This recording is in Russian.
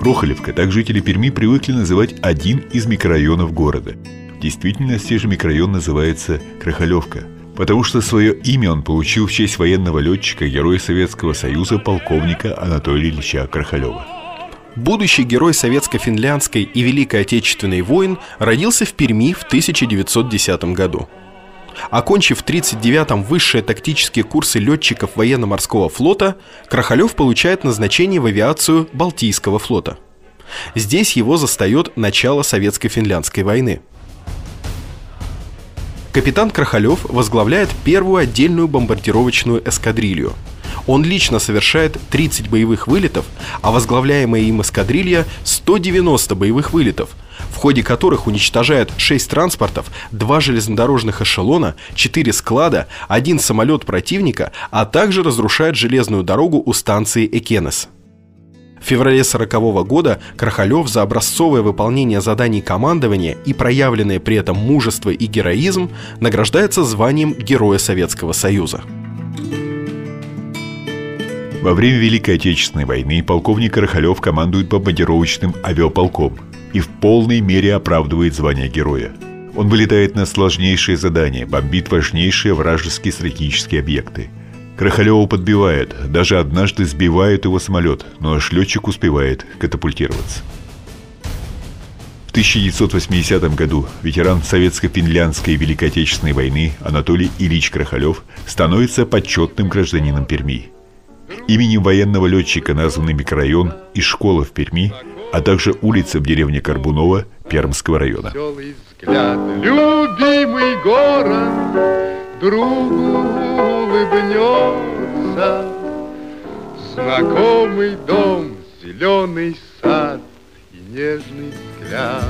Прохолевка, так жители Перми привыкли называть один из микрорайонов города. В действительности же микрорайон называется Крахалевка, потому что свое имя он получил в честь военного летчика, героя Советского Союза, полковника Анатолия Ильича Крахалева. Будущий герой советско-финляндской и Великой Отечественной войн родился в Перми в 1910 году. Окончив в 1939-м высшие тактические курсы летчиков военно-морского флота, Крахалев получает назначение в авиацию Балтийского флота. Здесь его застает начало советско-финляндской войны. Капитан Крахалев возглавляет первую отдельную бомбардировочную эскадрилью. Он лично совершает 30 боевых вылетов, а возглавляемая им эскадрилья 190 боевых вылетов, в ходе которых уничтожает 6 транспортов, 2 железнодорожных эшелона, 4 склада, 1 самолет противника, а также разрушает железную дорогу у станции Экенес. В феврале 1940 года Крахалев за образцовое выполнение заданий командования и проявленное при этом мужество и героизм награждается званием Героя Советского Союза. Во время Великой Отечественной войны полковник Крахалев командует бомбардировочным авиаполком и в полной мере оправдывает звание героя. Он вылетает на сложнейшие задания, бомбит важнейшие вражеские стратегические объекты – Крахалева подбивает, даже однажды сбивает его самолет, но аж летчик успевает катапультироваться. В 1980 году ветеран Советско-финляндской и Великой Отечественной войны Анатолий Ильич Крахалев становится почетным гражданином Перми. Именем военного летчика названы микрорайон и школа в Перми, а также улица в деревне Карбунова Пермского района. Любимый город другу улыбнется. Знакомый дом, зеленый сад и нежный взгляд.